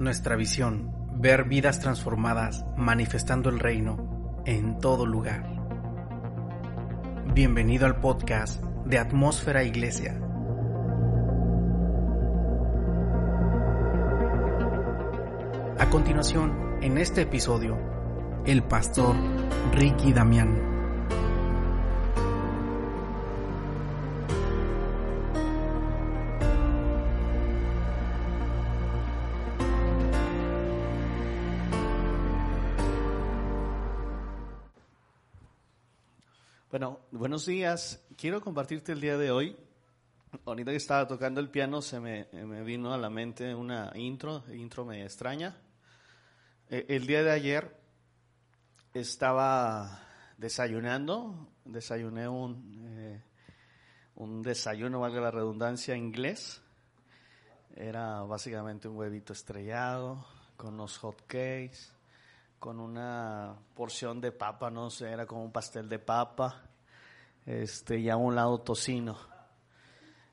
Nuestra visión, ver vidas transformadas manifestando el reino en todo lugar. Bienvenido al podcast de Atmósfera Iglesia. A continuación, en este episodio, el pastor Ricky Damián. Buenos días. Quiero compartirte el día de hoy. Ahorita que estaba tocando el piano se me, vino a la mente una intro, intro me extraña. Eh, el día de ayer estaba desayunando, desayuné un, eh, un desayuno, valga la redundancia, inglés. Era básicamente un huevito estrellado con unos hot cakes con una porción de papa, no sé, era como un pastel de papa, este, y a un lado tocino.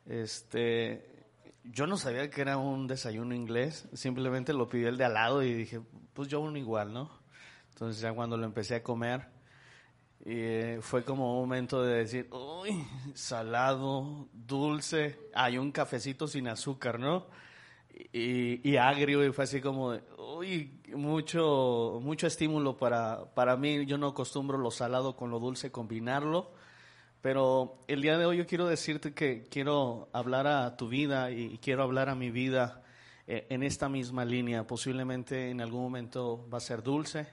Este, yo no sabía que era un desayuno inglés, simplemente lo pidió el de al lado y dije, pues yo uno igual, ¿no? Entonces ya cuando lo empecé a comer, eh, fue como un momento de decir, uy, salado, dulce, hay un cafecito sin azúcar, ¿no? y, y, agrio y fue así como, uy, mucho, mucho estímulo para, para mí. Yo no acostumbro lo salado con lo dulce, combinarlo. Pero el día de hoy yo quiero decirte que quiero hablar a tu vida y quiero hablar a mi vida eh, en esta misma línea. Posiblemente en algún momento va a ser dulce,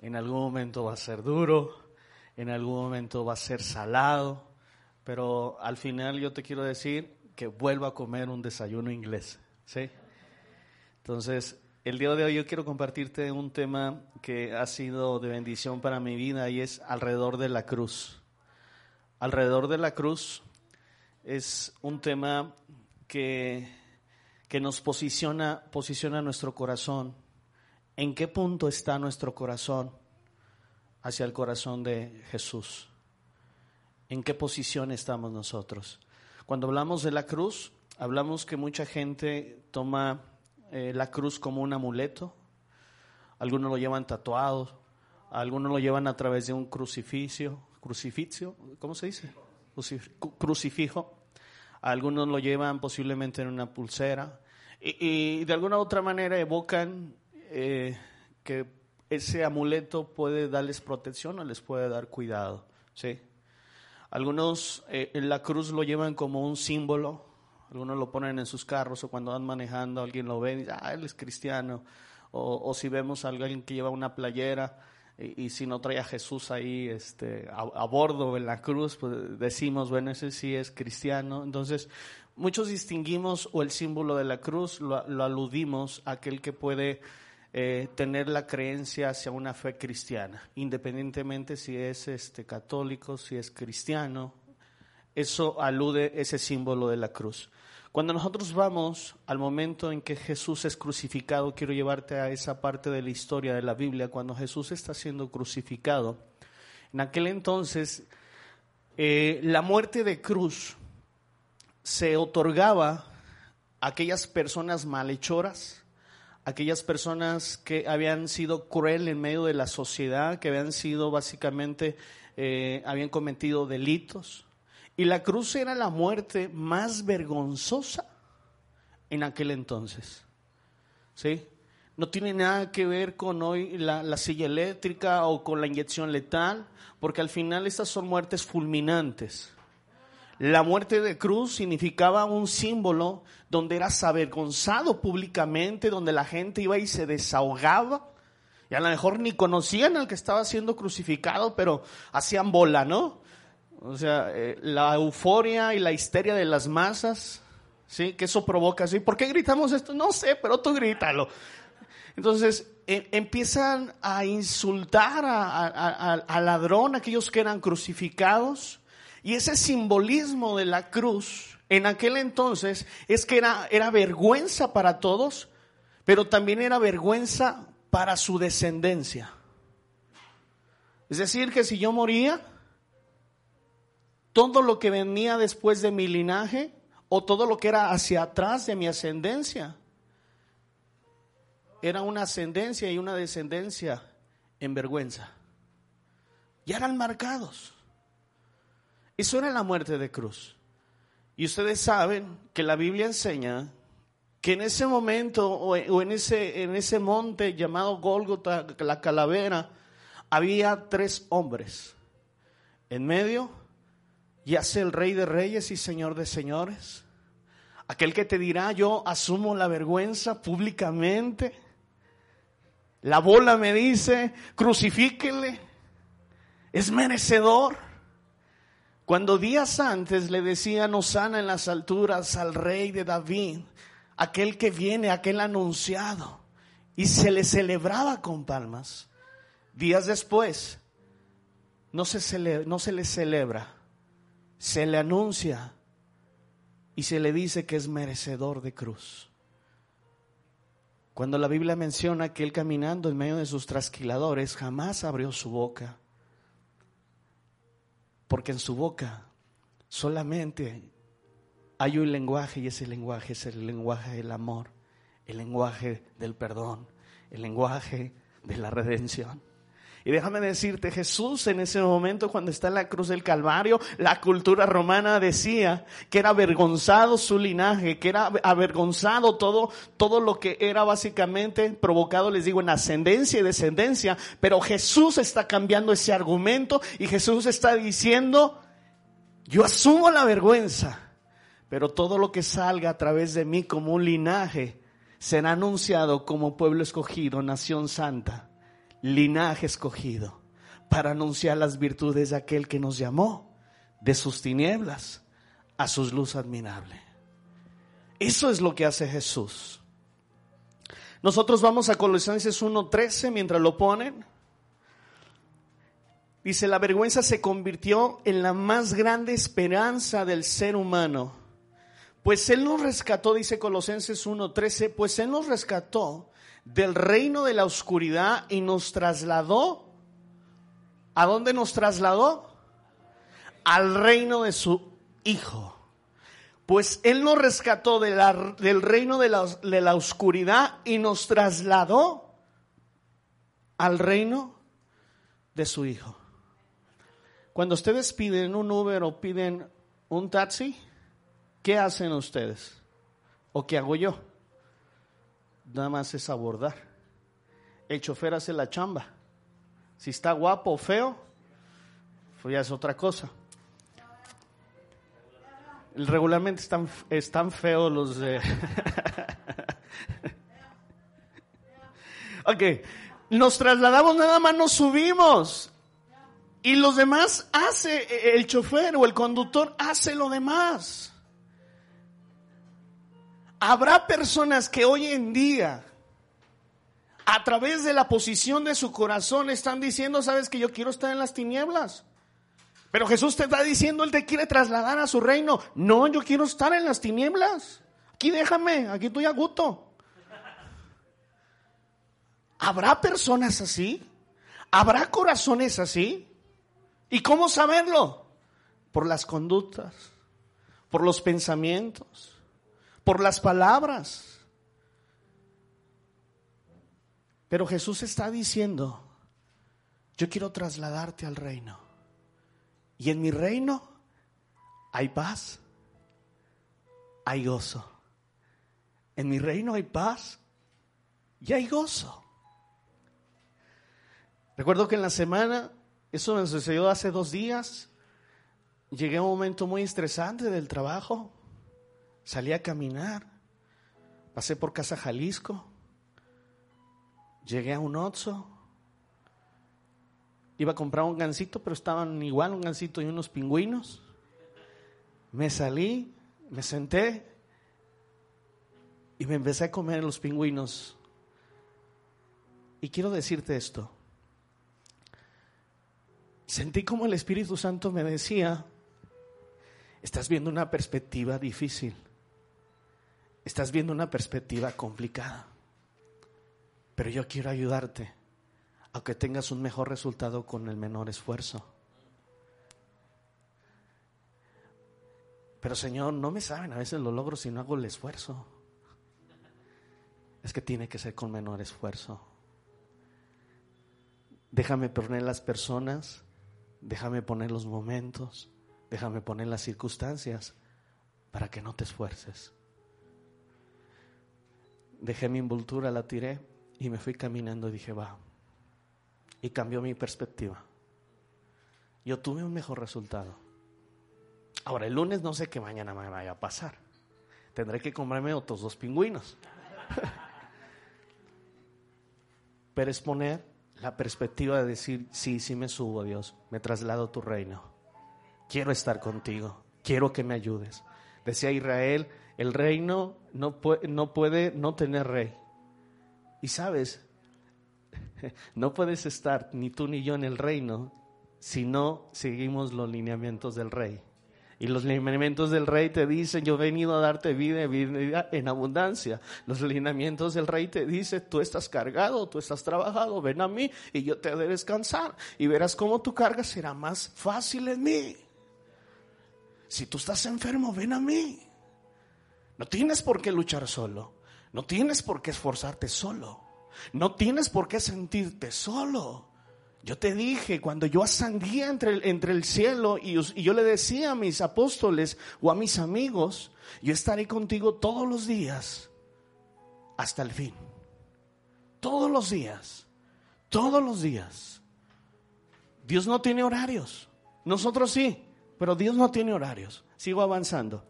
en algún momento va a ser duro, en algún momento va a ser salado. Pero al final yo te quiero decir que vuelva a comer un desayuno inglés. ¿sí? Entonces, el día de hoy yo quiero compartirte un tema que ha sido de bendición para mi vida y es alrededor de la cruz. Alrededor de la cruz es un tema que, que nos posiciona, posiciona nuestro corazón. ¿En qué punto está nuestro corazón hacia el corazón de Jesús? ¿En qué posición estamos nosotros? Cuando hablamos de la cruz, Hablamos que mucha gente toma eh, la cruz como un amuleto, algunos lo llevan tatuado, algunos lo llevan a través de un crucificio, crucificio, ¿cómo se dice? Crucifijo. Algunos lo llevan posiblemente en una pulsera y, de alguna u otra manera evocan eh, que ese amuleto puede darles protección o les puede dar cuidado. ¿sí? Algunos eh, en la cruz lo llevan como un símbolo algunos lo ponen en sus carros o cuando van manejando, alguien lo ve y dice, ah, él es cristiano. O, si vemos a alguien que lleva una playera y, si no trae a Jesús ahí este, a, bordo en la cruz, pues decimos, bueno, ese sí es cristiano. Entonces, muchos distinguimos o el símbolo de la cruz lo, aludimos a aquel que puede eh, tener la creencia hacia una fe cristiana, independientemente si es este, católico, si es cristiano. Eso alude ese símbolo de la cruz. Cuando nosotros vamos al momento en que Jesús es crucificado, quiero llevarte a esa parte de la historia de la Biblia, cuando Jesús está siendo crucificado. En aquel entonces, eh, la muerte de cruz se otorgaba a aquellas personas malhechoras, aquellas personas que habían sido cruel en medio de la sociedad, que habían sido básicamente, eh, habían cometido delitos, y la cruz era la muerte más vergonzosa en aquel entonces. ¿Sí? No tiene nada que ver con hoy la, silla eléctrica o con la inyección letal, porque al final estas son muertes fulminantes. La muerte de cruz significaba un símbolo donde eras avergonzado públicamente, donde la gente iba y se desahogaba. Y a lo mejor ni conocían al que estaba siendo crucificado, pero hacían bola, ¿no? O sea, eh, la euforia y la histeria de las masas, ¿sí? Que eso provoca, ¿sí? ¿Por qué gritamos esto? No sé, pero tú grítalo. Entonces, e, empiezan a insultar al ladrón, aquellos que eran crucificados, y ese simbolismo de la cruz en aquel entonces es que era, era vergüenza para todos, pero también era vergüenza para su descendencia. Es decir, que si yo moría, todo lo que venía después de mi linaje o todo lo que era hacia atrás de mi ascendencia era una ascendencia y una descendencia en vergüenza. Ya eran marcados. Eso era la muerte de cruz. Y ustedes saben que la Biblia enseña que en ese momento o en ese, en ese monte llamado Gólgota, la calavera, había tres hombres. En medio yace el rey de reyes y señor de señores. Aquel que te dirá, yo asumo la vergüenza públicamente. La bola me dice, crucifíquele. Es merecedor. Cuando días antes le decían Osana en las alturas al rey de David, aquel que viene, aquel anunciado, y se le celebraba con palmas, días después no se, no se le celebra, se le anuncia y se le dice que es merecedor de cruz. Cuando la Biblia menciona que él caminando en medio de sus trasquiladores jamás abrió su boca, porque en su boca solamente hay un lenguaje y ese lenguaje es el lenguaje del amor, el lenguaje del perdón, el lenguaje de la redención. Y déjame decirte, Jesús en ese momento cuando está en la cruz del Calvario, la cultura romana decía que era avergonzado su linaje, que era avergonzado todo, todo lo que era básicamente provocado, les digo, en ascendencia y descendencia. Pero Jesús está cambiando ese argumento y Jesús está diciendo, yo asumo la vergüenza, pero todo lo que salga a través de mí como un linaje será anunciado como pueblo escogido, nación santa linaje escogido, para anunciar las virtudes de aquel que nos llamó de sus tinieblas a sus luz admirable. Eso es lo que hace Jesús. Nosotros vamos a Colosenses 1.13 mientras lo ponen. Dice, la vergüenza se convirtió en la más grande esperanza del ser humano. Pues Él nos rescató, dice Colosenses 1.13, pues Él nos rescató del reino de la oscuridad y nos trasladó. ¿A dónde nos trasladó? Al reino de su Hijo. Pues Él nos rescató del reino de la, de la oscuridad y nos trasladó al reino de su Hijo. Cuando ustedes piden un Uber o piden un taxi, ¿qué hacen ustedes? ¿O qué hago yo? Nada más es abordar. El chofer hace la chamba. Si está guapo o feo, pues ya es otra cosa. Regularmente están, están feos los de... ok, nos trasladamos, nada más nos subimos. Y los demás hace, el chofer o el conductor hace lo demás. Habrá personas que hoy en día, a través de la posición de su corazón, están diciendo, sabes que yo quiero estar en las tinieblas. Pero Jesús te está diciendo, Él te quiere trasladar a su reino. No, yo quiero estar en las tinieblas. Aquí déjame, aquí estoy a gusto. ¿Habrá personas así? ¿Habrá corazones así? ¿Y cómo saberlo? Por las conductas, por los pensamientos, por las palabras. Pero Jesús está diciendo, yo quiero trasladarte al reino. Y en mi reino hay paz, hay gozo. En mi reino hay paz y hay gozo. Recuerdo que en la semana, eso me sucedió hace dos días, llegué a un momento muy estresante del trabajo Salí a caminar, pasé por Casa Jalisco, llegué a un Otso, iba a comprar un gansito, pero estaban igual un gansito y unos pingüinos. Me salí, me senté y me empecé a comer los pingüinos. Y quiero decirte esto. Sentí como el Espíritu Santo me decía, estás viendo una perspectiva difícil estás viendo una perspectiva complicada. Pero yo quiero ayudarte a que tengas un mejor resultado con el menor esfuerzo. Pero Señor, no me saben a veces lo logro si no hago el esfuerzo. es que tiene que ser con menor esfuerzo. Déjame poner las personas, déjame poner los momentos, déjame poner las circunstancias para que no te esfuerces. Dejé mi envoltura, la tiré y me fui caminando y dije, va. Y cambió mi perspectiva. Yo tuve un mejor resultado. Ahora, el lunes no sé qué mañana me vaya a pasar. Tendré que comprarme otros dos pingüinos. Pero es poner la perspectiva de decir, sí, sí me subo, Dios, me traslado a tu reino. Quiero estar contigo, quiero que me ayudes. Decía Israel, el reino no puede, no tener rey. Y sabes, no puedes estar ni tú ni yo en el reino si no seguimos los lineamientos del rey. Y los lineamientos del rey te dicen, yo he venido a darte vida, en abundancia. Los lineamientos del rey te dicen, tú estás cargado, tú estás trabajado, ven a mí y yo te haré descansar. Y verás cómo tu carga será más fácil en mí. Si tú estás enfermo, ven a mí. No tienes por qué luchar solo. No tienes por qué esforzarte solo. No tienes por qué sentirte solo. Yo te dije, cuando yo ascendía entre el, entre el cielo y, y, yo le decía a mis apóstoles o a mis amigos, yo estaré contigo todos los días hasta el fin. Todos los días. Todos los días. Dios no tiene horarios. Nosotros sí, pero Dios no tiene horarios. Sigo avanzando.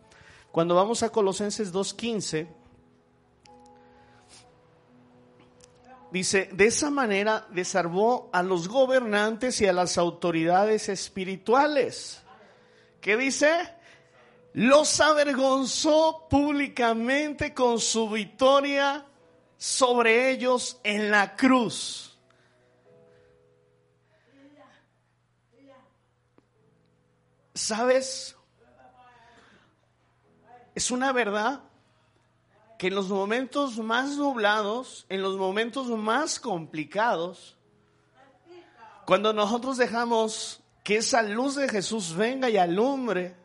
Cuando vamos a Colosenses 2.15, Dice, de esa manera desarmó a los gobernantes y a las autoridades espirituales. ¿Qué dice? Los avergonzó públicamente con su victoria sobre ellos en la cruz. ¿Sabes? Es una verdad que en los momentos más nublados, en los momentos más complicados, cuando nosotros dejamos que esa luz de Jesús venga y alumbre,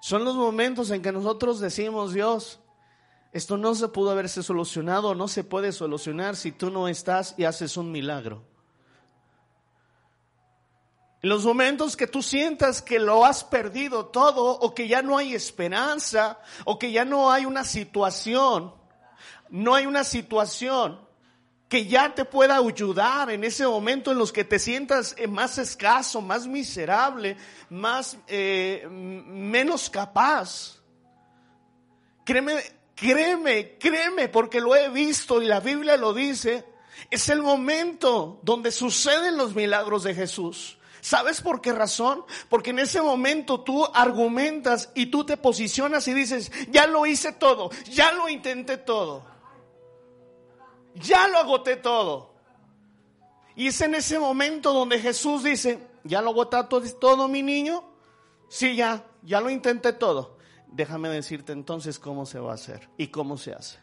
son los momentos en que nosotros decimos, Dios, esto no se pudo haberse solucionado, no se puede solucionar si tú no estás y haces un milagro. En los momentos que tú sientas que lo has perdido todo o que ya no hay esperanza o que ya no hay una situación, no hay una situación que ya te pueda ayudar en ese momento en los que te sientas eh, más escaso, más miserable, más eh, menos capaz. Créeme, créeme, créeme, porque lo he visto y la Biblia lo dice. Es el momento donde suceden los milagros de Jesús. ¿Sabes por qué razón? Porque en ese momento tú argumentas y tú te posicionas y dices, ya lo hice todo, ya lo intenté todo, ya lo agoté todo. Y es en ese momento donde Jesús dice, ¿ya lo agotaste todo, mi niño? Sí, ya, ya lo intenté todo. Déjame decirte entonces cómo se va a hacer y cómo se hace.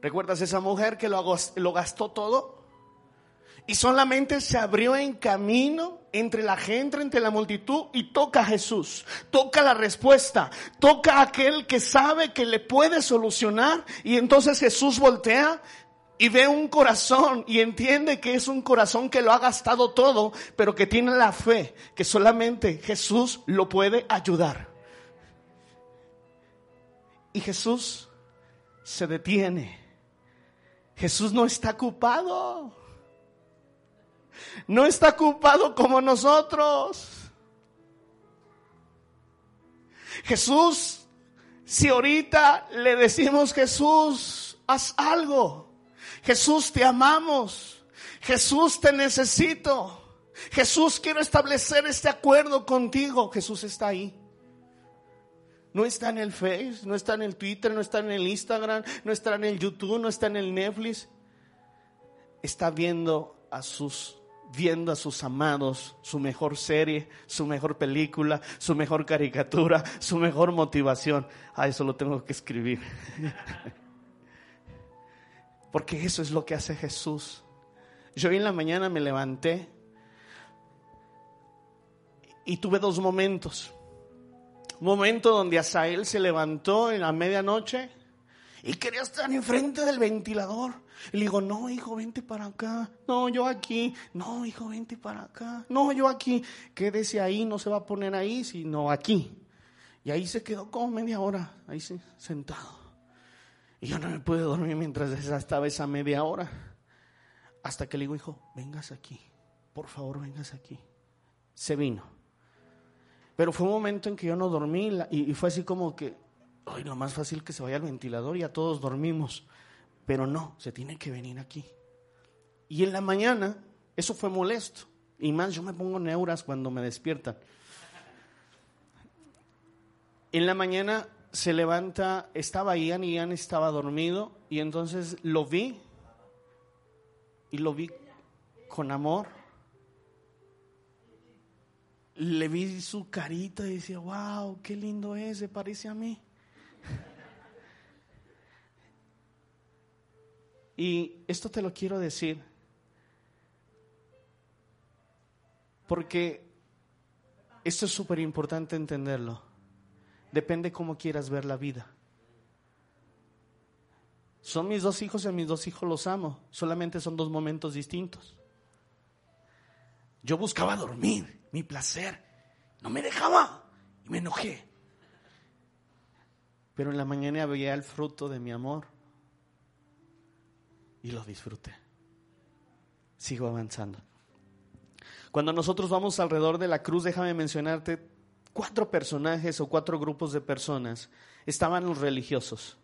¿Recuerdas esa mujer que lo, lo gastó todo? Y solamente se abrió en camino entre la gente, entre la multitud y toca a Jesús. Toca la respuesta. Toca a aquel que sabe que le puede solucionar. Y entonces Jesús voltea y ve un corazón y entiende que es un corazón que lo ha gastado todo, pero que tiene la fe que solamente Jesús lo puede ayudar. Y Jesús se detiene. Jesús no está ocupado no está ocupado como nosotros. Jesús, si ahorita le decimos Jesús, haz algo. Jesús, te amamos. Jesús, te necesito. Jesús, quiero establecer este acuerdo contigo. Jesús está ahí. No está en el Face, no está en el Twitter, no está en el Instagram, no está en el YouTube, no está en el Netflix. Está viendo a sus viendo a sus amados, su mejor serie, su mejor película, su mejor caricatura, su mejor motivación. Ah, eso lo tengo que escribir. Porque eso es lo que hace Jesús. Yo hoy en la mañana me levanté y tuve dos momentos. Un momento donde Asael se levantó en la medianoche Y quería estar enfrente del ventilador. Y le digo, no, hijo, vente para acá. No, yo aquí. No, hijo, vente para acá. No, yo aquí. Quédese ahí, no se va a poner ahí, sino aquí. Y ahí se quedó como media hora, ahí sentado. Y yo no me pude dormir mientras estaba esa media hora. Hasta que le digo, hijo, vengas aquí. Por favor, vengas aquí. Se vino. Pero fue un momento en que yo no dormí y, fue así como que, ay, lo más fácil que se vaya al ventilador y ya todos dormimos. Pero no, se tiene que venir aquí. Y en la mañana, eso fue molesto. Y más, yo me pongo neuras cuando me despiertan. En la mañana se levanta, estaba Ian, Ian estaba dormido y entonces lo vi y lo vi con amor. Le vi su carita y decía, wow, qué lindo es, se parece a mí. Y esto te lo quiero decir porque esto es súper importante entenderlo. Depende cómo quieras ver la vida. Son mis dos hijos y a mis dos hijos los amo. Solamente son dos momentos distintos. Yo buscaba dormir, mi placer. No me dejaba y me enojé. Pero en la mañana veía el fruto de mi amor y lo disfruté. Sigo avanzando. Cuando nosotros vamos alrededor de la cruz, déjame mencionarte cuatro personajes o cuatro grupos de personas. Estaban los religiosos.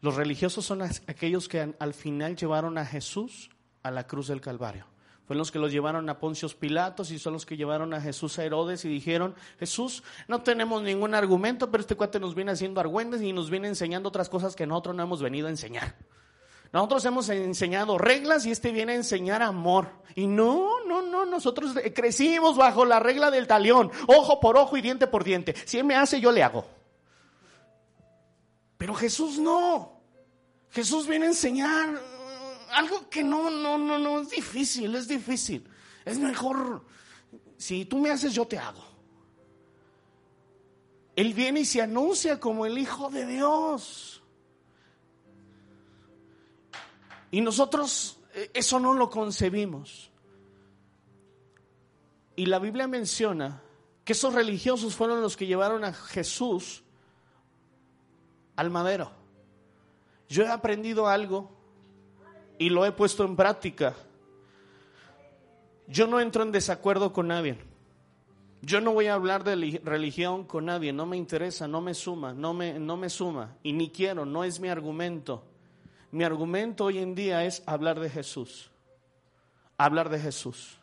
Los religiosos son aquellos que al final llevaron a Jesús a la cruz del Calvario. Fueron los que los llevaron a Poncios Pilatos y son los que llevaron a Jesús a Herodes y dijeron, Jesús, no tenemos ningún argumento, pero este cuate nos viene haciendo argüendes y nos viene enseñando otras cosas que nosotros no hemos venido a enseñar. Nosotros hemos enseñado reglas y este viene a enseñar amor. Y no, no, no, nosotros crecimos bajo la regla del talión, ojo por ojo y diente por diente. Si él me hace, yo le hago. Pero Jesús no. Jesús viene a enseñar algo que no, no, no, no, es difícil, es difícil. Es mejor, si tú me haces, yo te hago. Él viene y se anuncia como el Hijo de Dios. Y nosotros eh, eso no lo concebimos. Y la Biblia menciona que esos religiosos fueron los que llevaron a Jesús al madero. Yo he aprendido algo y lo he puesto en práctica. Yo no entro en desacuerdo con nadie. Yo no voy a hablar de religión con nadie, no me interesa, no me suma, no me, no me suma y ni quiero, no es mi argumento. Mi argumento hoy en día es hablar de Jesús. Hablar de Jesús.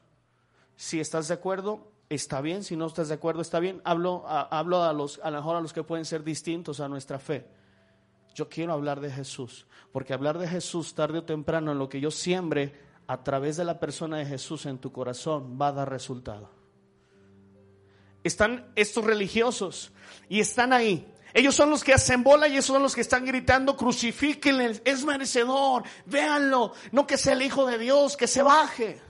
Si estás de acuerdo, está bien. Si no estás de acuerdo, está bien. Hablo, a, hablo a, los, a lo mejor a los que pueden ser distintos a nuestra fe. Yo quiero hablar de Jesús. Porque hablar de Jesús tarde o temprano en lo que yo siembre a través de la persona de Jesús en tu corazón va a dar resultado. Están estos religiosos y están ahí ellos son los que hacen bola y esos son los que están gritando, crucifíquenle, es merecedor, véanlo, no que sea el Hijo de Dios, que se baje.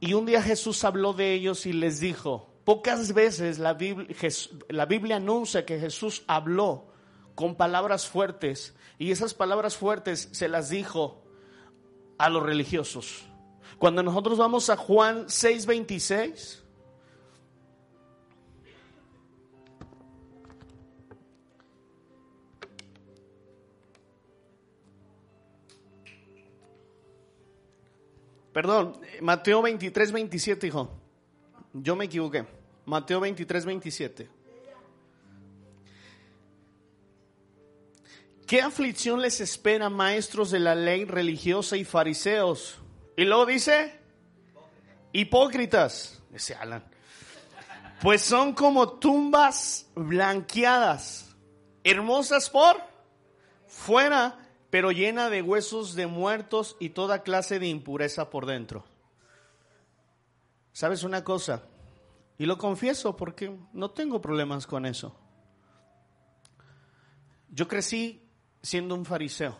Y un día Jesús habló de ellos y les dijo, pocas veces la Biblia, la Biblia anuncia que Jesús habló con palabras fuertes y esas palabras fuertes se las dijo a los religiosos. Cuando nosotros vamos a Juan 6:26, Perdón, Mateo 23, 27, hijo. Yo me equivoqué. Mateo 23, 27. ¿Qué aflicción les espera, maestros de la ley religiosa y fariseos? Y luego dice, hipócritas, dice Alan, pues son como tumbas blanqueadas, hermosas por fuera, pero llena de huesos de muertos y toda clase de impureza por dentro. ¿Sabes una cosa? Y lo confieso porque no tengo problemas con eso. Yo crecí siendo un fariseo.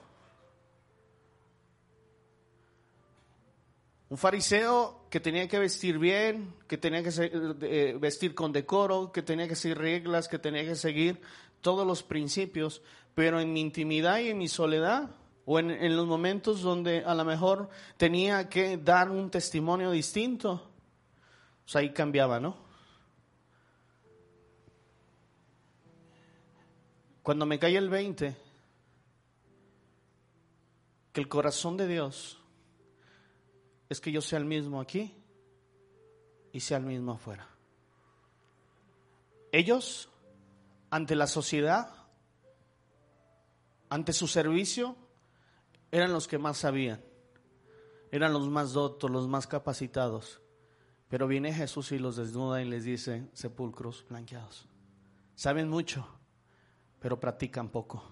Un fariseo que tenía que vestir bien, que tenía que eh, vestir con decoro, que tenía que seguir reglas, que tenía que seguir todos los principios, pero en mi intimidad y en mi soledad, o en, en los momentos donde a lo mejor tenía que dar un testimonio distinto, pues ahí cambiaba, ¿no? Cuando me cae el 20, que el corazón de Dios es que yo sea el mismo aquí y sea el mismo afuera. Ellos, ante la sociedad, ante su servicio, eran los que más sabían, eran los más dotos, los más capacitados. Pero viene Jesús y los desnuda y les dice, sepulcros blanqueados. Saben mucho, pero practican poco.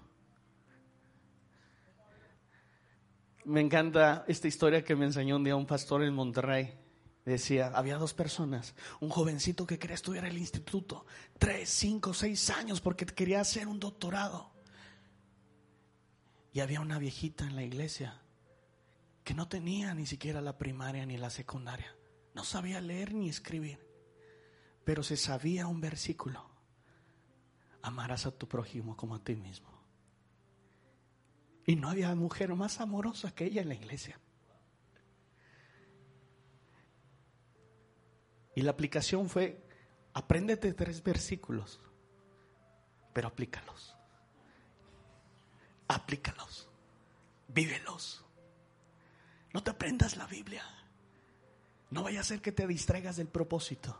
Me encanta esta historia que me enseñó un día un pastor en Monterrey. Decía, había dos personas, un jovencito que quería estudiar el instituto, tres, cinco, seis años porque quería hacer un doctorado. Y había una viejita en la iglesia que no tenía ni siquiera la primaria ni la secundaria. No sabía leer ni escribir, pero se sabía un versículo. Amarás a tu prójimo como a ti mismo. Y no había mujer más amorosa que ella en la iglesia. Y la aplicación fue, apréndete tres versículos, pero aplícalos aplícalos, vívelos. No te aprendas la Biblia. No vaya a ser que te distraigas del propósito.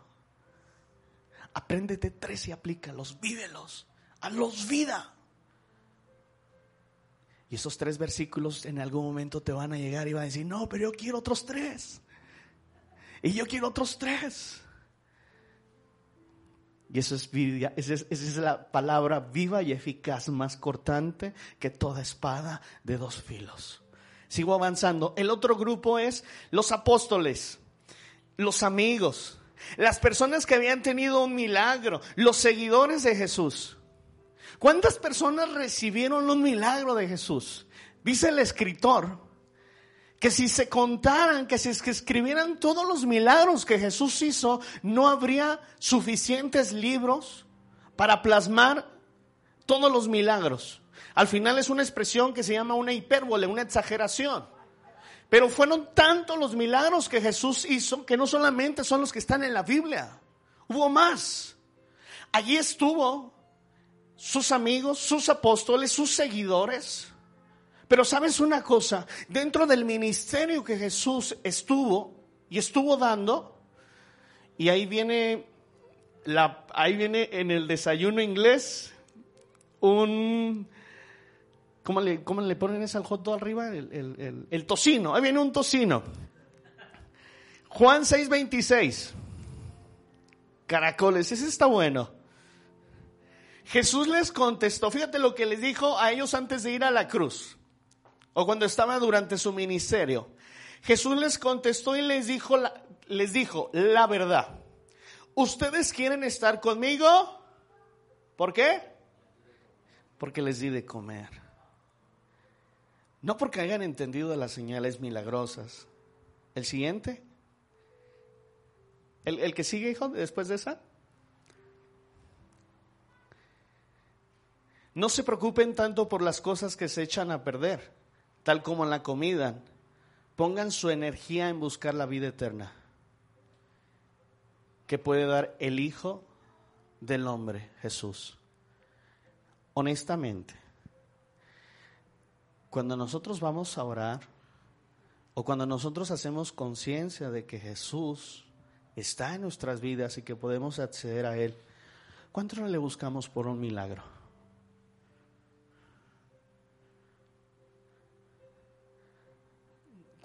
Apréndete tres y aplícalos, vívelos, los vida. Y esos tres versículos en algún momento te van a llegar y van a decir, no, pero yo quiero otros tres. Y yo quiero otros tres. Y eso es, esa es, esa es la palabra viva y eficaz, más cortante que toda espada de dos filos. Sigo avanzando. El otro grupo es los apóstoles, los amigos, las personas que habían tenido un milagro, los seguidores de Jesús. ¿Cuántas personas recibieron un milagro de Jesús? Dice el escritor que si se contaran, que si escribieran todos los milagros que Jesús hizo, no habría suficientes libros para plasmar todos los milagros. Al final es una expresión que se llama una hipérbole, una exageración. Pero fueron tantos los milagros que Jesús hizo que no solamente son los que están en la Biblia, hubo más. Allí estuvo sus amigos, sus apóstoles, sus seguidores pero sabes una cosa, dentro del ministerio que Jesús estuvo y estuvo dando, y ahí viene, la, ahí viene en el desayuno inglés un, ¿cómo le, le ponen ese al hot arriba? El, el tocino, ahí viene un tocino. Juan 6:26, caracoles, ese está bueno. Jesús les contestó, fíjate lo que les dijo a ellos antes de ir a la cruz o cuando estaba durante su ministerio. Jesús les contestó y les dijo la, les dijo la verdad. ¿Ustedes quieren estar conmigo? ¿Por qué? Porque les di de comer. No porque hayan entendido las señales milagrosas. ¿El siguiente? ¿El, el que sigue, hijo, después de esa? No se preocupen tanto por las cosas que se echan a perder tal como en la comida, pongan su energía en buscar la vida eterna que puede dar el Hijo del Hombre, Jesús. Honestamente, cuando nosotros vamos a orar o cuando nosotros hacemos conciencia de que Jesús está en nuestras vidas y que podemos acceder a Él, ¿cuánto le buscamos por un milagro?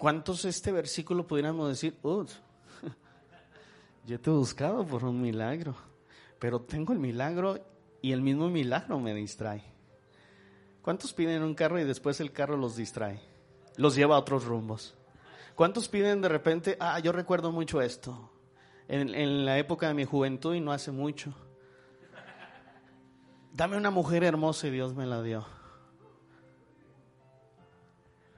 ¿Cuántos este versículo pudiéramos decir? yo te he buscado por un milagro, pero tengo el milagro y el mismo milagro me distrae. ¿Cuántos piden un carro y después el carro los distrae? Los lleva a otros rumbos. ¿Cuántos piden de repente, ah, yo recuerdo mucho esto, en, en la época de mi juventud y no hace mucho? Dame una mujer hermosa y Dios me la dio.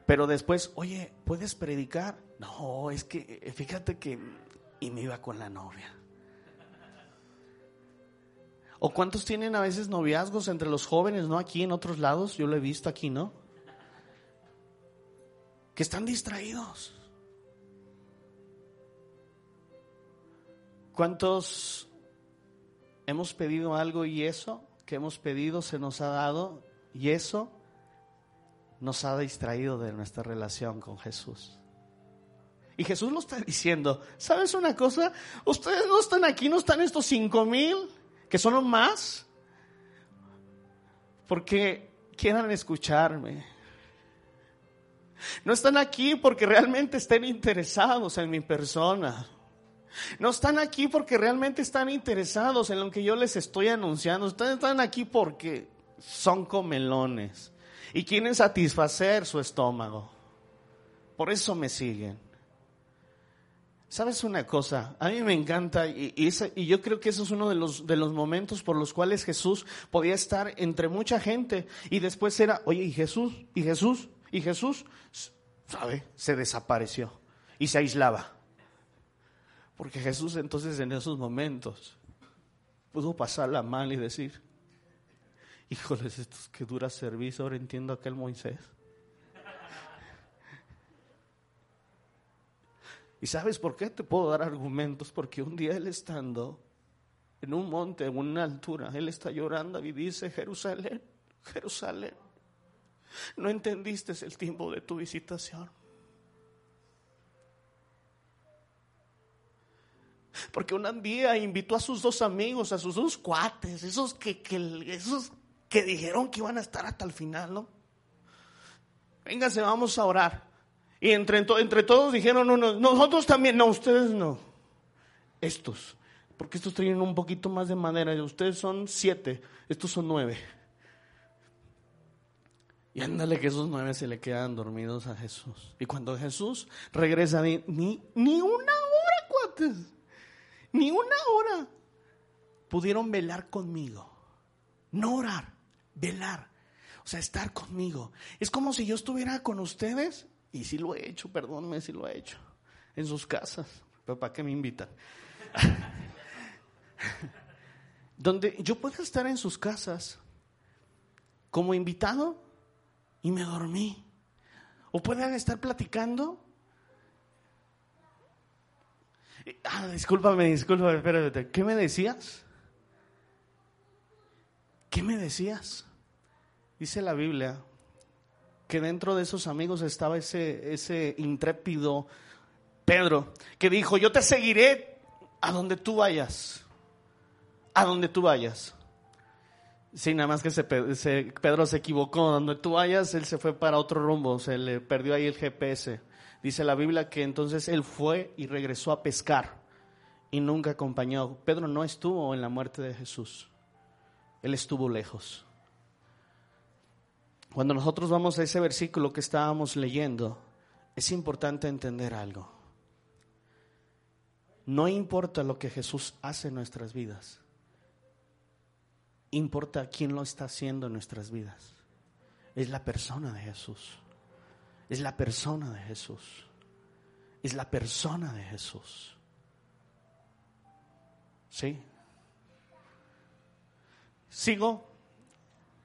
Pero después, oye, ¿puedes predicar? No, es que eh, fíjate que y me iba con la novia. ¿O cuántos tienen a veces noviazgos entre los jóvenes, no? Aquí en otros lados, yo lo he visto aquí, ¿no? Que están distraídos. ¿Cuántos hemos pedido algo y eso que hemos pedido se nos ha dado y eso nos ha distraído de nuestra relación con Jesús? Y Jesús lo está diciendo, ¿sabes una cosa? Ustedes no están aquí, no están estos cinco mil, que son los más, porque quieran escucharme. No están aquí porque realmente estén interesados en mi persona. No están aquí porque realmente están interesados en lo que yo les estoy anunciando. Ustedes están aquí porque son comelones y quieren satisfacer su estómago. Por eso me siguen. ¿Sabes una cosa? A mí me encanta y, y, yo creo que eso es uno de los, de los momentos por los cuales Jesús podía estar entre mucha gente y después era, oye, ¿y Jesús? ¿Y Jesús? ¿Y Jesús? ¿Sabe? Se desapareció y se aislaba. Porque Jesús entonces en esos momentos pudo pasarla mal y decir, híjoles, estos que dura servicio, ahora entiendo aquel Moisés. ¿Y sabes por qué te puedo dar argumentos? Porque un día él estando en un monte, en una altura, él está llorando y dice, Jerusalén, Jerusalén, no entendiste el tiempo de tu visitación. Porque un día invitó a sus dos amigos, a sus dos cuates, esos que, esos que dijeron que iban a estar hasta el final, ¿no? Vénganse, vamos a orar. Y entre, entre todos dijeron unos, nosotros también, no, ustedes no. Estos, porque estos tienen un poquito más de madera, ustedes son siete, estos son nueve. Y ándale que esos nueve se le quedan dormidos a Jesús. Y cuando Jesús regresa, ni, ni una hora, cuates ni una hora pudieron velar conmigo. No orar, velar. O sea, estar conmigo. Es como si yo estuviera con ustedes, y si lo he hecho, perdónme si lo he hecho, en sus casas. Pero ¿para qué me invitan? Donde yo puedo estar en sus casas como invitado y me dormí. O puedan estar platicando Ah, discúlpame, discúlpame, espérate. ¿Qué me decías? ¿Qué me decías? Dice la Biblia que dentro de esos amigos estaba ese, ese intrépido Pedro, que dijo, yo te seguiré a donde tú vayas, a donde tú vayas. Sí, nada más que Pedro se equivocó, donde tú vayas, él se fue para otro rumbo, se le perdió ahí el GPS. Dice la Biblia que entonces él fue y regresó a pescar y nunca acompañó. Pedro no estuvo en la muerte de Jesús. Él estuvo lejos. Cuando nosotros vamos a ese versículo que estábamos leyendo, es importante entender algo. No importa lo que Jesús hace en nuestras vidas, importa quién lo está haciendo en nuestras vidas. Es la persona de Jesús. Es la persona de Jesús. Es la persona de Jesús. ¿Sí? Sigo.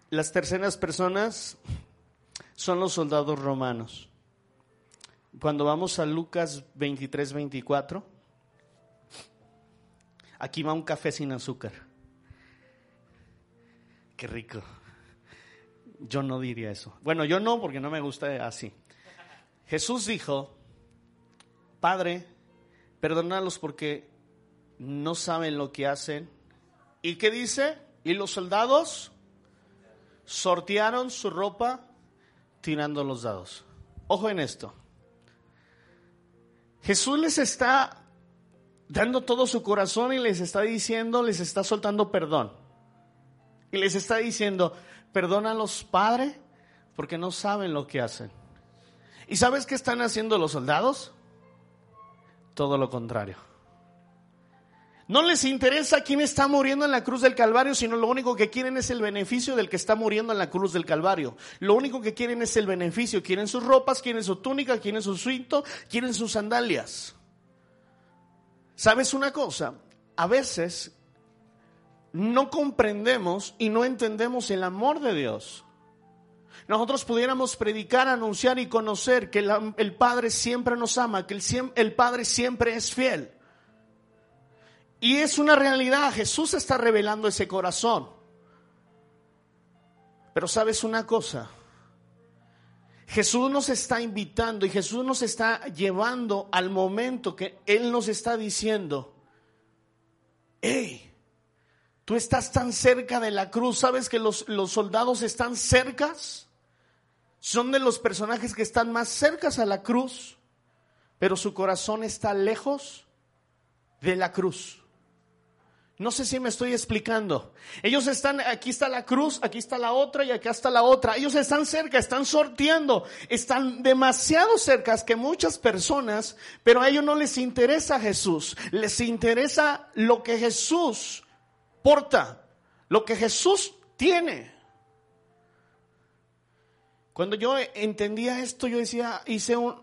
Las terceras personas son los soldados romanos. Cuando vamos a Lucas 23, 24, aquí va un café sin azúcar. Qué rico. Yo no diría eso. Bueno, yo no porque no me gusta así. Jesús dijo, Padre, perdónalos porque no saben lo que hacen. ¿Y qué dice? Y los soldados sortearon su ropa tirando los dados. Ojo en esto. Jesús les está dando todo su corazón y les está diciendo, les está soltando perdón. Y les está diciendo, perdónalos, Padre, porque no saben lo que hacen. ¿Y sabes qué están haciendo los soldados? Todo lo contrario. No les interesa quién está muriendo en la cruz del Calvario, sino lo único que quieren es el beneficio del que está muriendo en la cruz del Calvario. Lo único que quieren es el beneficio. Quieren sus ropas, quieren su túnica, quieren su cinto, quieren sus sandalias. ¿Sabes una cosa? A veces no comprendemos y no entendemos el amor de Dios. Nosotros pudiéramos predicar, anunciar y conocer que el, Padre siempre nos ama, que el, el Padre siempre es fiel. Y es una realidad, Jesús está revelando ese corazón. Pero sabes una cosa, Jesús nos está invitando y Jesús nos está llevando al momento que Él nos está diciendo, hey, tú estás tan cerca de la cruz, ¿sabes que los, los soldados están cercas? Son de los personajes que están más cercas a la cruz, pero su corazón está lejos de la cruz. No sé si me estoy explicando. Ellos están, aquí está la cruz, aquí está la otra y acá está la otra. Ellos están cerca, están sorteando, están demasiado cerca que muchas personas, pero a ellos no les interesa Jesús. Les interesa lo que Jesús porta, lo que Jesús tiene. Cuando yo entendía esto, yo decía, hice un...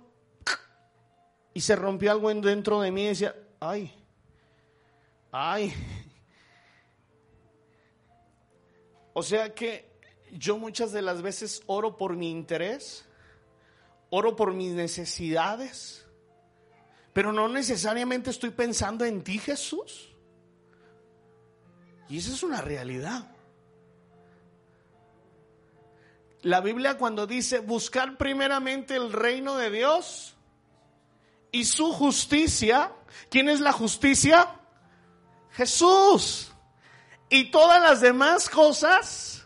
Y se rompió algo dentro de mí y decía, ay, ay, O sea que yo muchas de las veces oro por mi interés, oro por mis necesidades, pero no necesariamente estoy pensando en ti, Jesús. Y esa es una realidad. La Biblia cuando dice buscar primeramente el reino de Dios y su justicia, ¿quién es la justicia? Jesús. Y todas las demás cosas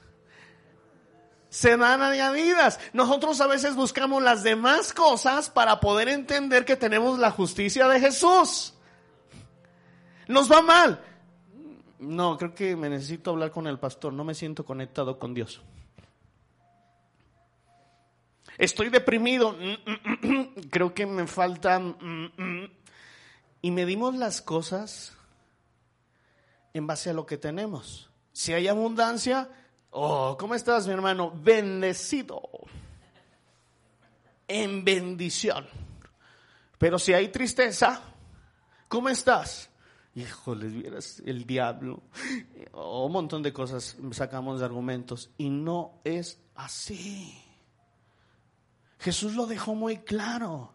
se dan añadidas. Nosotros a veces buscamos las demás cosas para poder entender que tenemos la justicia de Jesús. Nos va mal. No, creo que me necesito hablar con el pastor. No me siento conectado con Dios. Estoy deprimido. Creo que me faltan... Y medimos las cosas en base a lo que tenemos. Si hay abundancia, oh, ¿cómo estás, mi hermano? Bendecido. En bendición. Pero si hay tristeza, ¿cómo estás? Híjole, vieras el diablo. Oh, un montón de cosas sacamos de argumentos. Y no es así. Jesús lo dejó muy claro.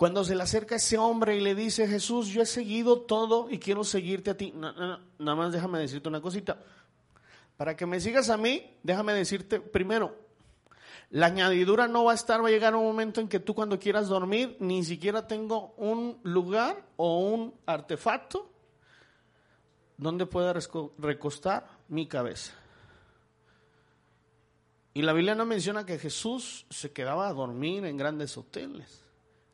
Cuando se le acerca ese hombre y le dice, Jesús, yo he seguido todo y quiero seguirte a ti. nada más déjame decirte una cosita. Para que me sigas a mí, déjame decirte primero, la añadidura no va a estar, va a llegar un momento en que tú cuando quieras dormir, ni siquiera tengo un lugar o un artefacto donde pueda recostar mi cabeza. Y la Biblia no menciona que Jesús se quedaba a dormir en grandes hoteles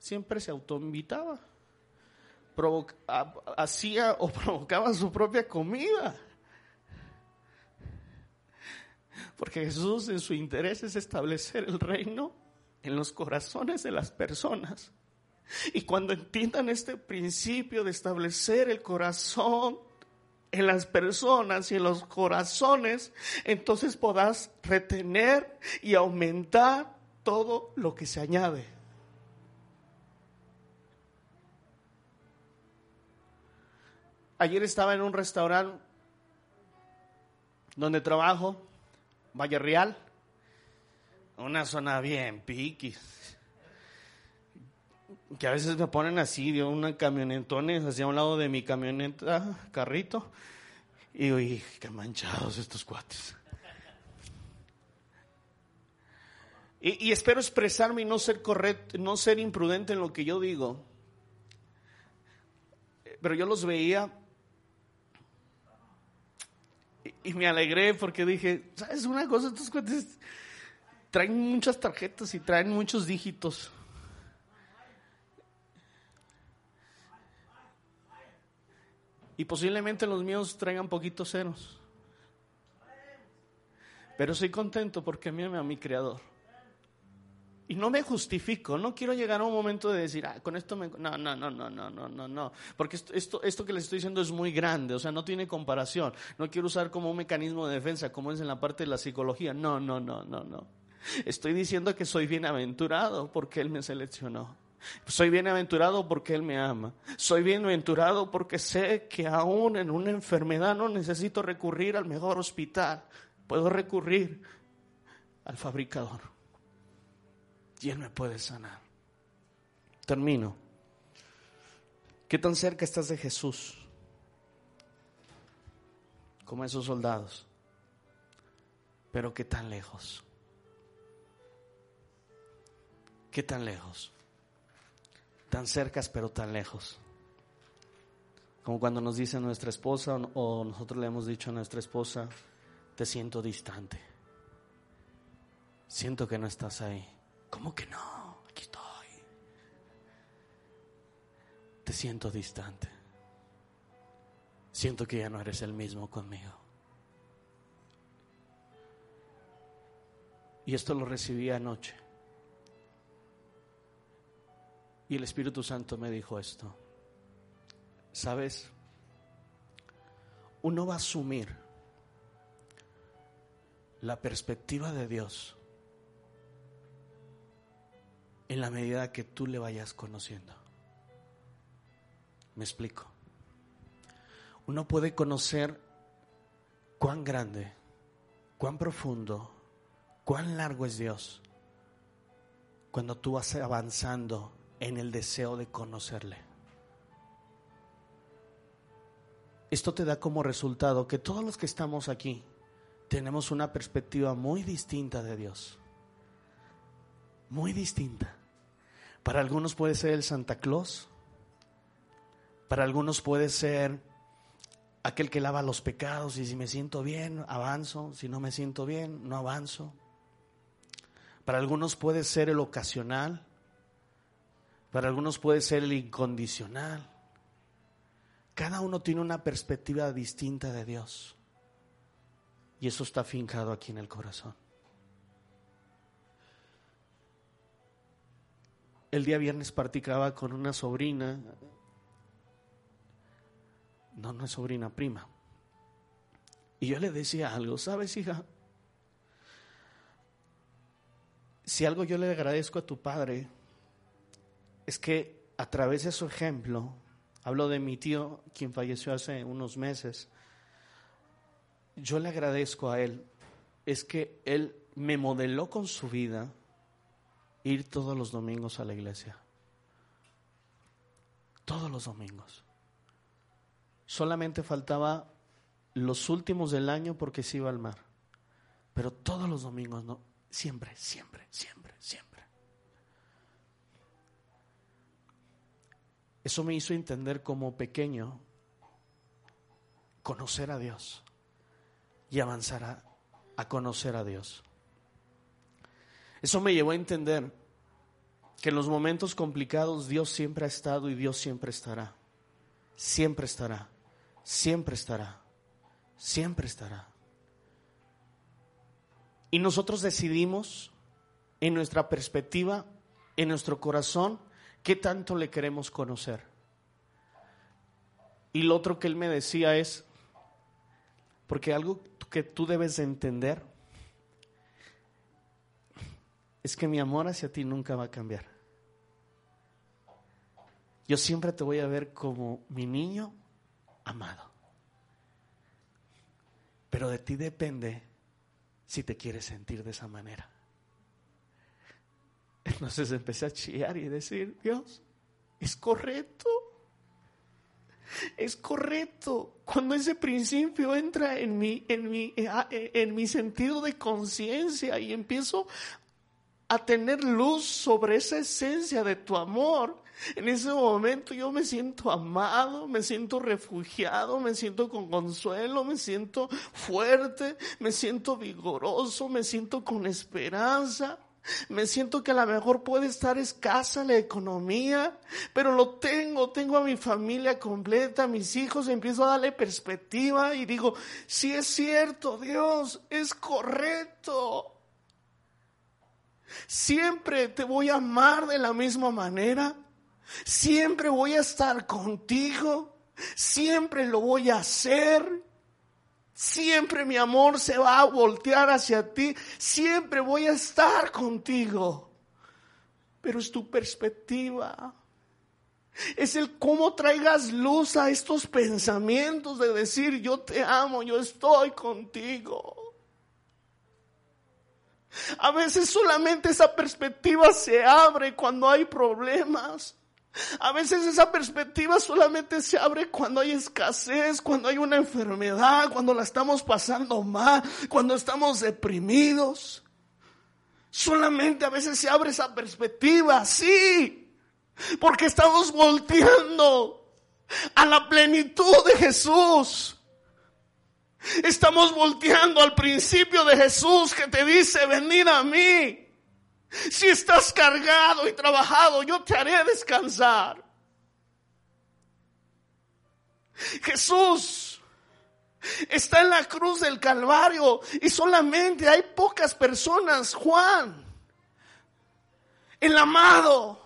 siempre se autoinvitaba. hacía o provocaba su propia comida. Porque Jesús en su interés es establecer el reino en los corazones de las personas. Y cuando entiendan este principio de establecer el corazón en las personas y en los corazones, entonces podrás retener y aumentar todo lo que se añade. Ayer estaba en un restaurante donde trabajo, Valle Real, una zona bien piqui. Que a veces me ponen así, de una camionetones hacia un lado de mi camioneta, carrito, y digo, qué manchados estos cuates. Y, y, espero expresarme y no ser correcto, no ser imprudente en lo que yo digo. Pero yo los veía y me alegré porque dije, ¿sabes una cosa? Estos cuates traen muchas tarjetas y traen muchos dígitos. Y posiblemente los míos traigan poquitos ceros. Pero soy contento porque me a mi creador. Y no me justifico, no quiero llegar a un momento de decir, ah, con esto me... No, no, no, no, no, no, no, no. Porque esto, esto, esto que les estoy diciendo es muy grande, o sea, no tiene comparación. No quiero usar como un mecanismo de defensa, como es en la parte de la psicología. No, no, no, no, no. Estoy diciendo que soy bienaventurado porque Él me seleccionó. Soy bienaventurado porque Él me ama. Soy bienaventurado porque sé que aún en una enfermedad no necesito recurrir al mejor hospital. Puedo recurrir al fabricador. Y Él me puede sanar. Termino. ¿Qué tan cerca estás de Jesús? Como esos soldados. Pero ¿qué tan lejos? ¿Qué tan lejos? tan cercas pero tan lejos. Como cuando nos dice nuestra esposa o nosotros le hemos dicho a nuestra esposa, te siento distante. Siento que no estás ahí. ¿Cómo que no? Aquí estoy. Te siento distante. Siento que ya no eres el mismo conmigo. Y esto lo recibí anoche. Y el Espíritu Santo me dijo esto. ¿Sabes? Uno va a asumir la perspectiva de Dios en la medida que tú le vayas conociendo. Me explico. Uno puede conocer cuán grande, cuán profundo, cuán largo es Dios cuando tú vas avanzando en el deseo de conocerle. Esto te da como resultado que todos los que estamos aquí tenemos una perspectiva muy distinta de Dios. Muy distinta. Para algunos puede ser el Santa Claus. Para algunos puede ser aquel que lava los pecados y si me siento bien, avanzo. Si no me siento bien, no avanzo. Para algunos puede ser el ocasional. Para algunos puede ser el incondicional. Cada uno tiene una perspectiva distinta de Dios. Y eso está fincado aquí en el corazón. El día viernes practicaba con una sobrina. No, no es sobrina, prima. Y yo le decía algo, ¿sabes, hija? Si algo yo le agradezco a tu padre es que a través de su ejemplo, hablo de mi tío, quien falleció hace unos meses, yo le agradezco a él, es que él me modeló con su vida ir todos los domingos a la iglesia. Todos los domingos. Solamente faltaba los últimos del año porque se iba al mar. Pero todos los domingos, no, siempre, siempre, siempre, siempre. Eso me hizo entender como pequeño conocer a Dios y avanzar a, a, conocer a Dios. Eso me llevó a entender que en los momentos complicados Dios siempre ha estado y Dios siempre estará. Siempre estará. Siempre estará. Siempre estará. Y nosotros decidimos en nuestra perspectiva, en nuestro corazón, ¿Qué tanto le queremos conocer? Y lo otro que él me decía es, porque algo que tú debes de entender es que mi amor hacia ti nunca va a cambiar. Yo siempre te voy a ver como mi niño amado. Pero de ti depende si te quieres sentir de esa manera. Entonces empecé a chillar y decir, Dios, es correcto. Es correcto. Cuando ese principio entra en mi, en mi, en mi sentido de conciencia y empiezo a tener luz sobre esa esencia de tu amor, en ese momento yo me siento amado, me siento refugiado, me siento con consuelo, me siento fuerte, me siento vigoroso, me siento con esperanza. Me siento que a lo mejor puede estar escasa la economía, pero lo tengo, tengo a mi familia completa, a mis hijos, empiezo a darle perspectiva y digo, si es cierto, Dios, es correcto. Siempre te voy a amar de la misma manera. Siempre voy a estar contigo. Siempre lo voy a hacer. Siempre mi amor se va a voltear hacia ti. Siempre voy a estar contigo. Pero es tu perspectiva. Es el cómo traigas luz a estos pensamientos de decir yo te amo, yo estoy contigo. A veces solamente esa perspectiva se abre cuando hay problemas. A veces esa perspectiva solamente se abre cuando hay escasez, cuando hay una enfermedad, cuando la estamos pasando mal, cuando estamos deprimidos. Solamente a veces se abre esa perspectiva, sí, porque estamos volteando a la plenitud de Jesús. Estamos volteando al principio de Jesús que te dice, venid a mí. Si estás cargado y trabajado, yo te haré descansar. Jesús está en la cruz del Calvario y solamente hay pocas personas. Juan, el amado,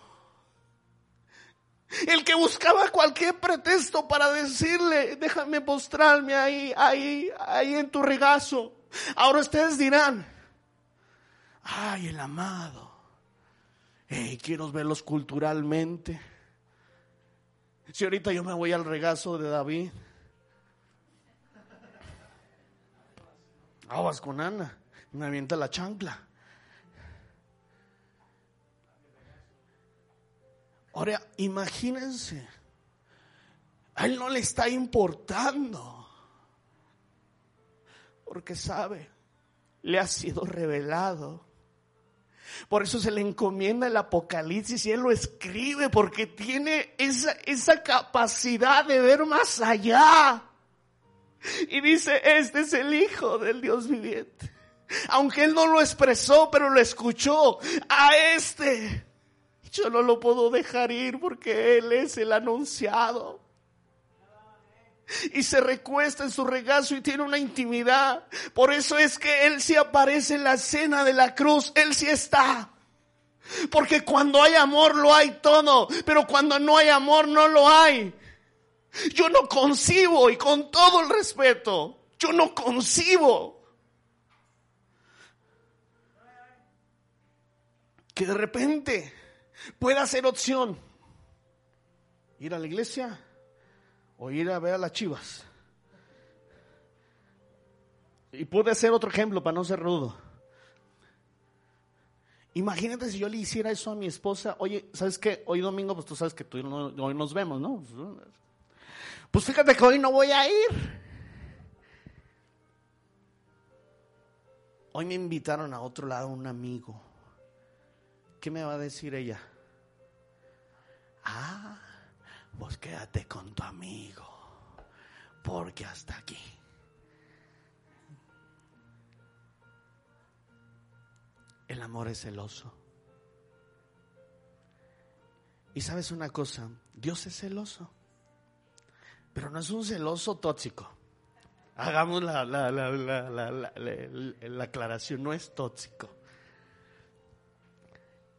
el que buscaba cualquier pretexto para decirle, déjame postrarme ahí, ahí, ahí en tu regazo. Ahora ustedes dirán, ay, el amado. Hey, quiero verlos culturalmente. Si ahorita yo me voy al regazo de David. Aguas con Ana, me avienta la chancla. Ahora, imagínense, a él no le está importando, porque sabe, le ha sido revelado. Por eso se le encomienda el Apocalipsis y él lo escribe porque tiene esa, esa capacidad de ver más allá. Y dice, este es el Hijo del Dios viviente. Aunque él no lo expresó, pero lo escuchó. A este yo no lo puedo dejar ir porque Él es el anunciado. Y se recuesta en su regazo y tiene una intimidad. Por eso es que Él sí aparece en la escena de la cruz. Él sí está. Porque cuando hay amor lo hay todo. Pero cuando no hay amor no lo hay. Yo no concibo y con todo el respeto, yo no concibo que de repente pueda ser opción ir a la iglesia o ir a ver a las chivas. Y puede ser otro ejemplo para no ser rudo. Imagínate si yo le hiciera eso a mi esposa. Oye, ¿sabes qué? Hoy domingo, pues tú sabes que tú hoy nos vemos, ¿no? Pues fíjate que hoy no voy a ir. Hoy me invitaron a otro lado un amigo. ¿Qué me va a decir ella? Ah, pues quédate con tu amigo, porque hasta aquí. El amor es celoso. Y sabes una cosa, Dios es celoso, pero no es un celoso tóxico. Hagamos la, la, la, la aclaración, no es tóxico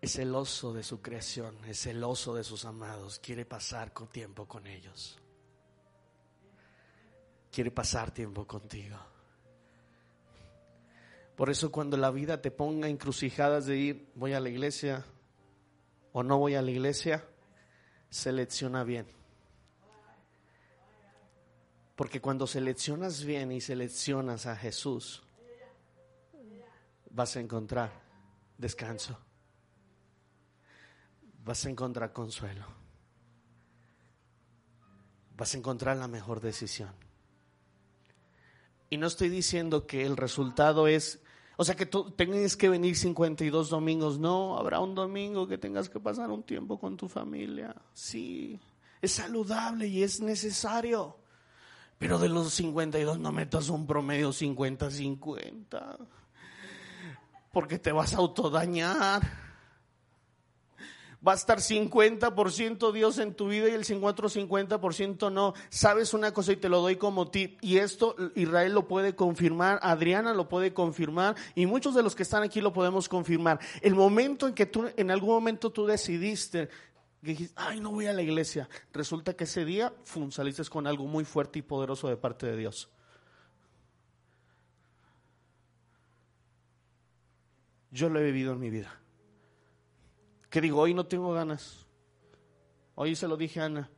es celoso de su creación, es celoso de sus amados, quiere pasar tiempo con ellos. Quiere pasar tiempo contigo. Por eso cuando la vida te ponga encrucijadas de ir, voy a la iglesia o no voy a la iglesia, selecciona bien. Porque cuando seleccionas bien y seleccionas a Jesús, vas a encontrar descanso vas a encontrar consuelo. Vas a encontrar la mejor decisión. Y no estoy diciendo que el resultado es, o sea, que tú tengas que venir 52 domingos. No, habrá un domingo que tengas que pasar un tiempo con tu familia. Sí, es saludable y es necesario. Pero de los 52 no metas un promedio 50-50. Porque te vas a autodañar Va a estar 50% Dios en tu vida y el 50% no. Sabes una cosa y te lo doy como tip. Y esto Israel lo puede confirmar, Adriana lo puede confirmar y muchos de los que están aquí lo podemos confirmar. El momento en que tú, en algún momento tú decidiste que dijiste, ay, no voy a la iglesia. Resulta que ese día, saliste con algo muy fuerte y poderoso de parte de Dios. Yo lo he vivido en mi vida. Que digo, hoy no tengo ganas. Hoy se lo dije a Ana.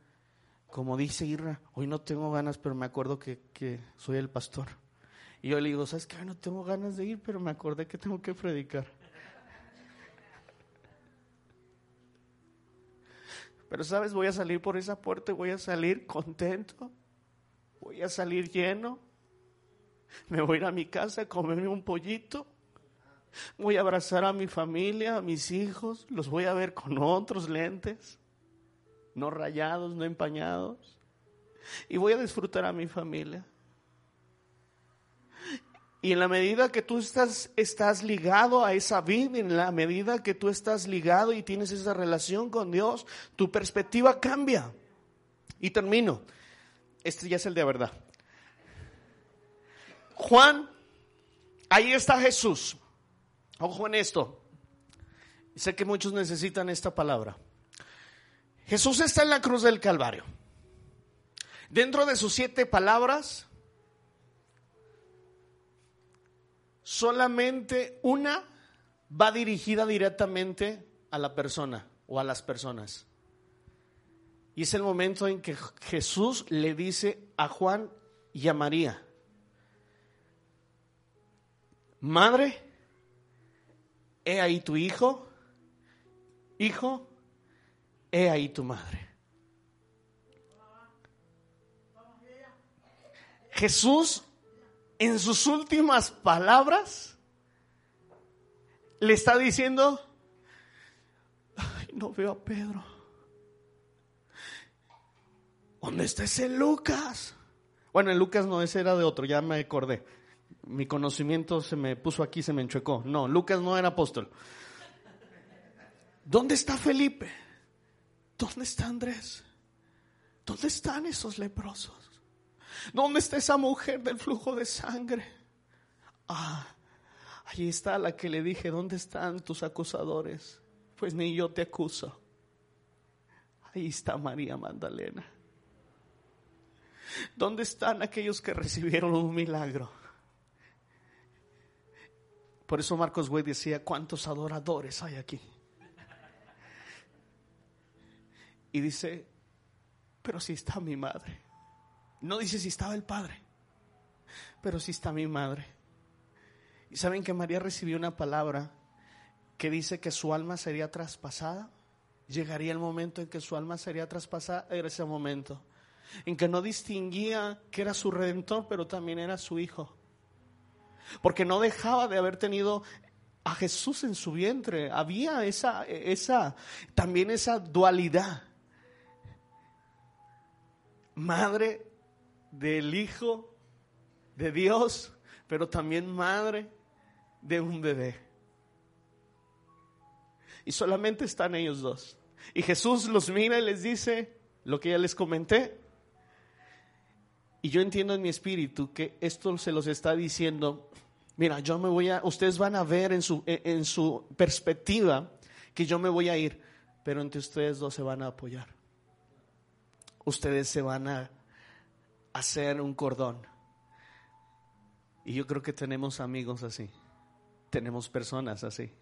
Como dice Irra, hoy no tengo ganas, pero me acuerdo que, que soy el pastor. Y yo le digo, ¿sabes qué? No tengo ganas de ir, pero me acordé que tengo que predicar. Pero sabes, voy a salir por esa puerta voy a salir contento. Voy a salir lleno. Me voy a ir a mi casa a comerme un pollito. Voy a abrazar a mi familia, a mis hijos. Los voy a ver con otros lentes. No rayados, no empañados. Y voy a disfrutar a mi familia. Y en la medida que tú estás, ligado a esa vida, en la medida que tú estás ligado y tienes esa relación con Dios, tu perspectiva cambia. Y termino. Este ya es el de verdad. Juan, ahí está Jesús. Ojo en esto. Sé que muchos necesitan esta palabra. Jesús está en la cruz del Calvario. Dentro de sus siete palabras, solamente una va dirigida directamente a la persona o a las personas. Y es el momento en que Jesús le dice a Juan y a María, Madre, he ahí tu hijo, hijo, he ahí tu madre. Jesús en sus últimas palabras le está diciendo, no veo a Pedro. ¿Dónde está ese Lucas? Bueno, el Lucas no, ese era de otro, ya me acordé. Mi conocimiento se me puso aquí, se me enchuecó. No, Lucas no era apóstol. ¿Dónde está Felipe? ¿Dónde está Andrés? ¿Dónde están esos leprosos? ¿Dónde está esa mujer del flujo de sangre? Ah, allí está la que le dije, ¿dónde están tus acusadores? Pues ni yo te acuso. Ahí está María Magdalena. ¿Dónde están aquellos que recibieron un milagro? Por eso Marcos Güey decía, ¿cuántos adoradores hay aquí? Y dice, pero si está mi madre. No dice si estaba el Padre, pero si está mi madre. Y saben que María recibió una palabra que dice que su alma sería traspasada. Llegaría el momento en que su alma sería traspasada, era ese momento. En que no distinguía que era su redentor, pero también era su hijo. Porque no dejaba de haber tenido a Jesús en su vientre. Había esa, esa, también esa dualidad. Madre del Hijo de Dios, pero también madre de un bebé. Y solamente están ellos dos. Y Jesús los mira y les dice lo que ya les comenté. Y yo entiendo en mi espíritu que esto se los está diciendo. Mira, yo me voy a, ustedes van a ver en su, en su perspectiva que yo me voy a ir, pero entre ustedes dos se van a apoyar. Ustedes se van a hacer un cordón. Y yo creo que tenemos amigos así, tenemos personas así,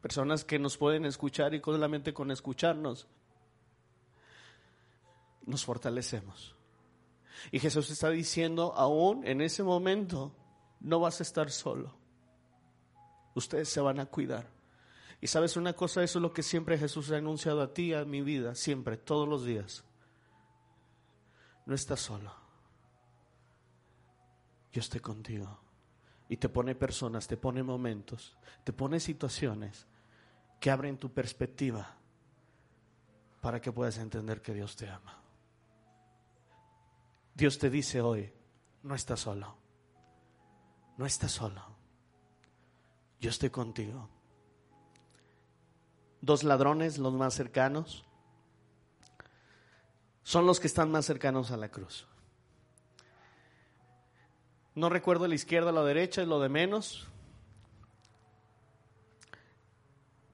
personas que nos pueden escuchar y solamente con escucharnos nos fortalecemos. Y Jesús está diciendo, aún en ese momento, no vas a estar solo. Ustedes se van a cuidar. Y sabes una cosa, eso es lo que siempre Jesús ha anunciado a ti, a mi vida, siempre, todos los días no estás solo. Yo estoy contigo. Y te pone personas, te pone momentos, te pone situaciones que abren tu perspectiva para que puedas entender que Dios te ama. Dios te dice hoy, no estás solo. No estás solo. Yo estoy contigo. dos ladrones, los más cercanos, son los que están más cercanos a la cruz. No recuerdo la izquierda o la derecha, es lo de menos.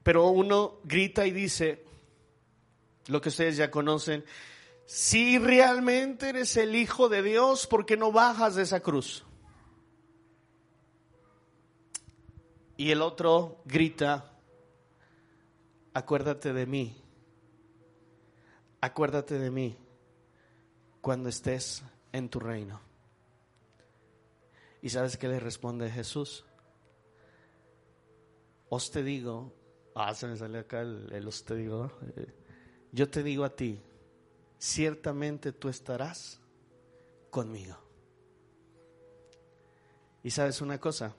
Pero uno grita y dice, lo que ustedes ya conocen, si realmente eres el Hijo de Dios, ¿por qué no bajas de esa cruz? Y el otro grita, acuérdate de mí, acuérdate de mí cuando estés en tu reino. ¿Y sabes qué le responde Jesús? Os te digo, ah, se me sale acá el, os te digo, eh, yo te digo a ti, ciertamente tú estarás conmigo. Y sabes una cosa,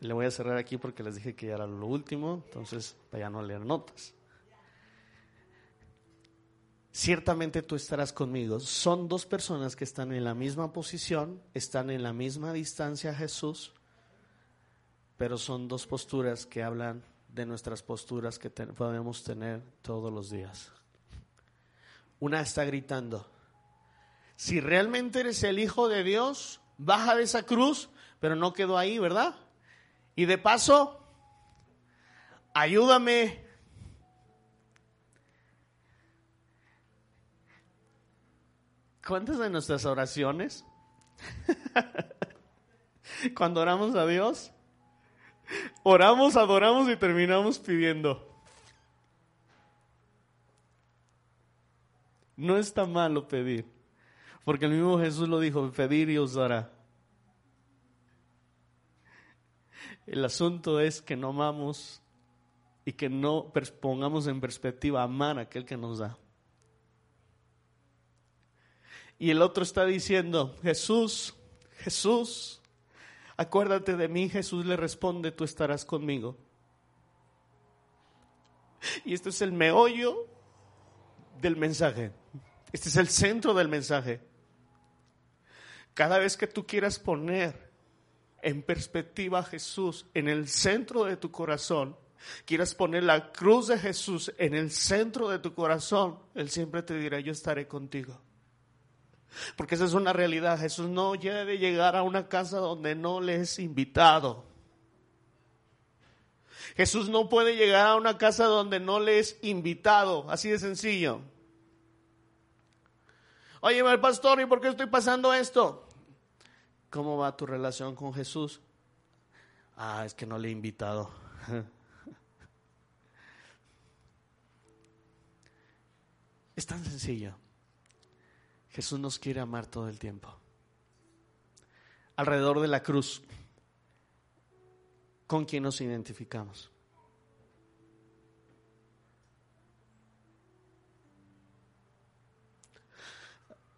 le voy a cerrar aquí porque les dije que ya era lo último, entonces para ya no leer notas ciertamente tú estarás conmigo. Son dos personas que están en la misma posición, están en la misma distancia a Jesús, pero son dos posturas que hablan de nuestras posturas que podemos tener todos los días. Una está gritando, si realmente eres el Hijo de Dios, baja de esa cruz, pero no quedó ahí, ¿verdad? Y de paso, ayúdame ¿Cuántas de nuestras oraciones, cuando oramos a Dios, oramos, adoramos y terminamos pidiendo? No está malo pedir, porque el mismo Jesús lo dijo, pedir y os dará. El asunto es que no amamos y que no pongamos en perspectiva amar a aquel que nos da. Y el otro está diciendo, Jesús, Jesús, acuérdate de mí. Jesús le responde, tú estarás conmigo. Y este es el meollo del mensaje. Este es el centro del mensaje. Cada vez que tú quieras poner en perspectiva a Jesús en el centro de tu corazón, quieras poner la cruz de Jesús en el centro de tu corazón, Él siempre te dirá, yo estaré contigo. Porque esa es una realidad. Jesús no debe llegar a una casa donde no le es invitado. Jesús no puede llegar a una casa donde no le es invitado. Así de sencillo. Oye, pastor, ¿y por qué estoy pasando esto? ¿Cómo va tu relación con Jesús? Ah, es que no le he invitado. Es tan sencillo. Jesús nos quiere amar todo el tiempo. Alrededor de la cruz, ¿con quién nos identificamos?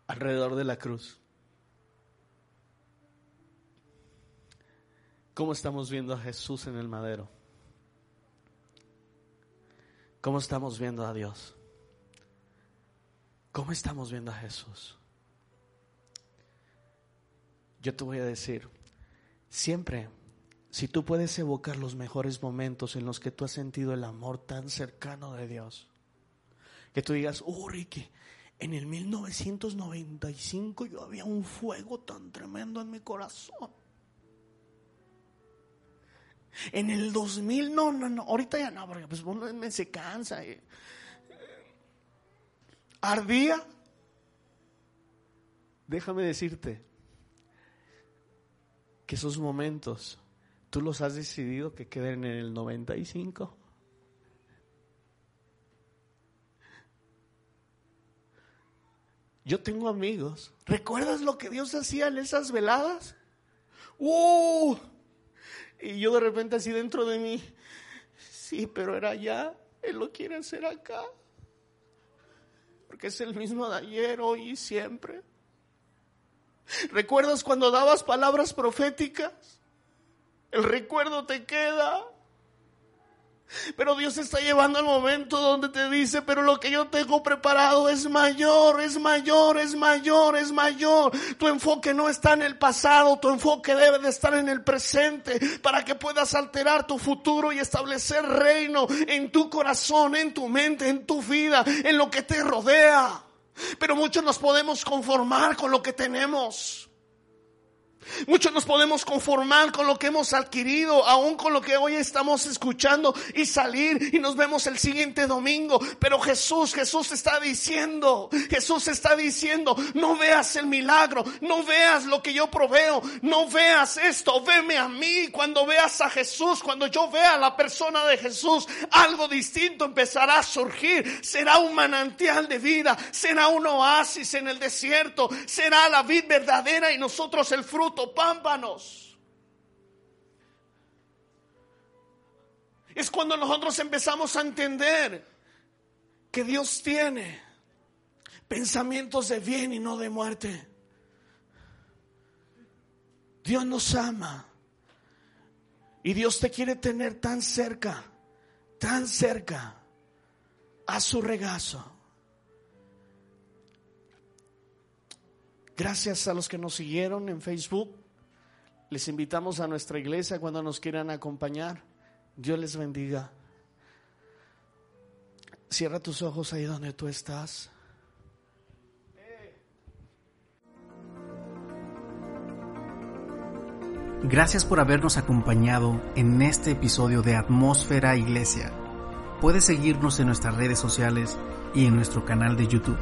Alrededor de la cruz. ¿Cómo estamos viendo a Jesús en el madero? ¿Cómo estamos viendo a Dios? ¿Cómo estamos viendo a Jesús? Yo te voy a decir, siempre, si tú puedes evocar los mejores momentos en los que tú has sentido el amor tan cercano de Dios, que tú digas, oh Ricky, en el 1995 yo había un fuego tan tremendo en mi corazón. En el 2000, no, no, no, ahorita ya no, porque pues me se cansa. Eh ardía. Déjame decirte que esos momentos tú los has decidido que queden en el 95. Yo tengo amigos. ¿Recuerdas lo que Dios hacía en esas veladas? ¡Uh! Y yo de repente así dentro de mí, sí, pero era allá, Él lo quiere hacer acá porque es el mismo de ayer, hoy y siempre. ¿Recuerdas cuando dabas palabras proféticas? El recuerdo te queda. Pero Dios está llevando al momento donde te dice, pero lo que yo tengo preparado es mayor, es mayor, es mayor, es mayor. Tu enfoque no está en el pasado, tu enfoque debe de estar en el presente para que puedas alterar tu futuro y establecer reino en tu corazón, en tu mente, en tu vida, en lo que te rodea. Pero muchos nos podemos conformar con lo que tenemos. Muchos nos podemos conformar con lo que hemos adquirido, aún con lo que hoy estamos escuchando y salir y nos vemos el siguiente domingo. Pero Jesús, Jesús está diciendo, Jesús está diciendo, no veas el milagro, no veas lo que yo proveo, no veas esto, veme a mí. Cuando veas a Jesús, cuando yo vea a la persona de Jesús, algo distinto empezará a surgir. Será un manantial de vida, será un oasis en el desierto, será la vid verdadera y nosotros el fruto pámpanos. Es cuando nosotros empezamos a entender que Dios tiene pensamientos de bien y no de muerte. Dios nos ama. Y Dios te quiere tener tan cerca, tan cerca a su regazo. Gracias a los que nos siguieron en Facebook. Les invitamos a nuestra iglesia cuando nos quieran acompañar. Dios les bendiga. Cierra tus ojos ahí donde tú estás. Gracias por habernos acompañado en este episodio de Atmósfera Iglesia. Puedes seguirnos en nuestras redes sociales y en nuestro canal de YouTube.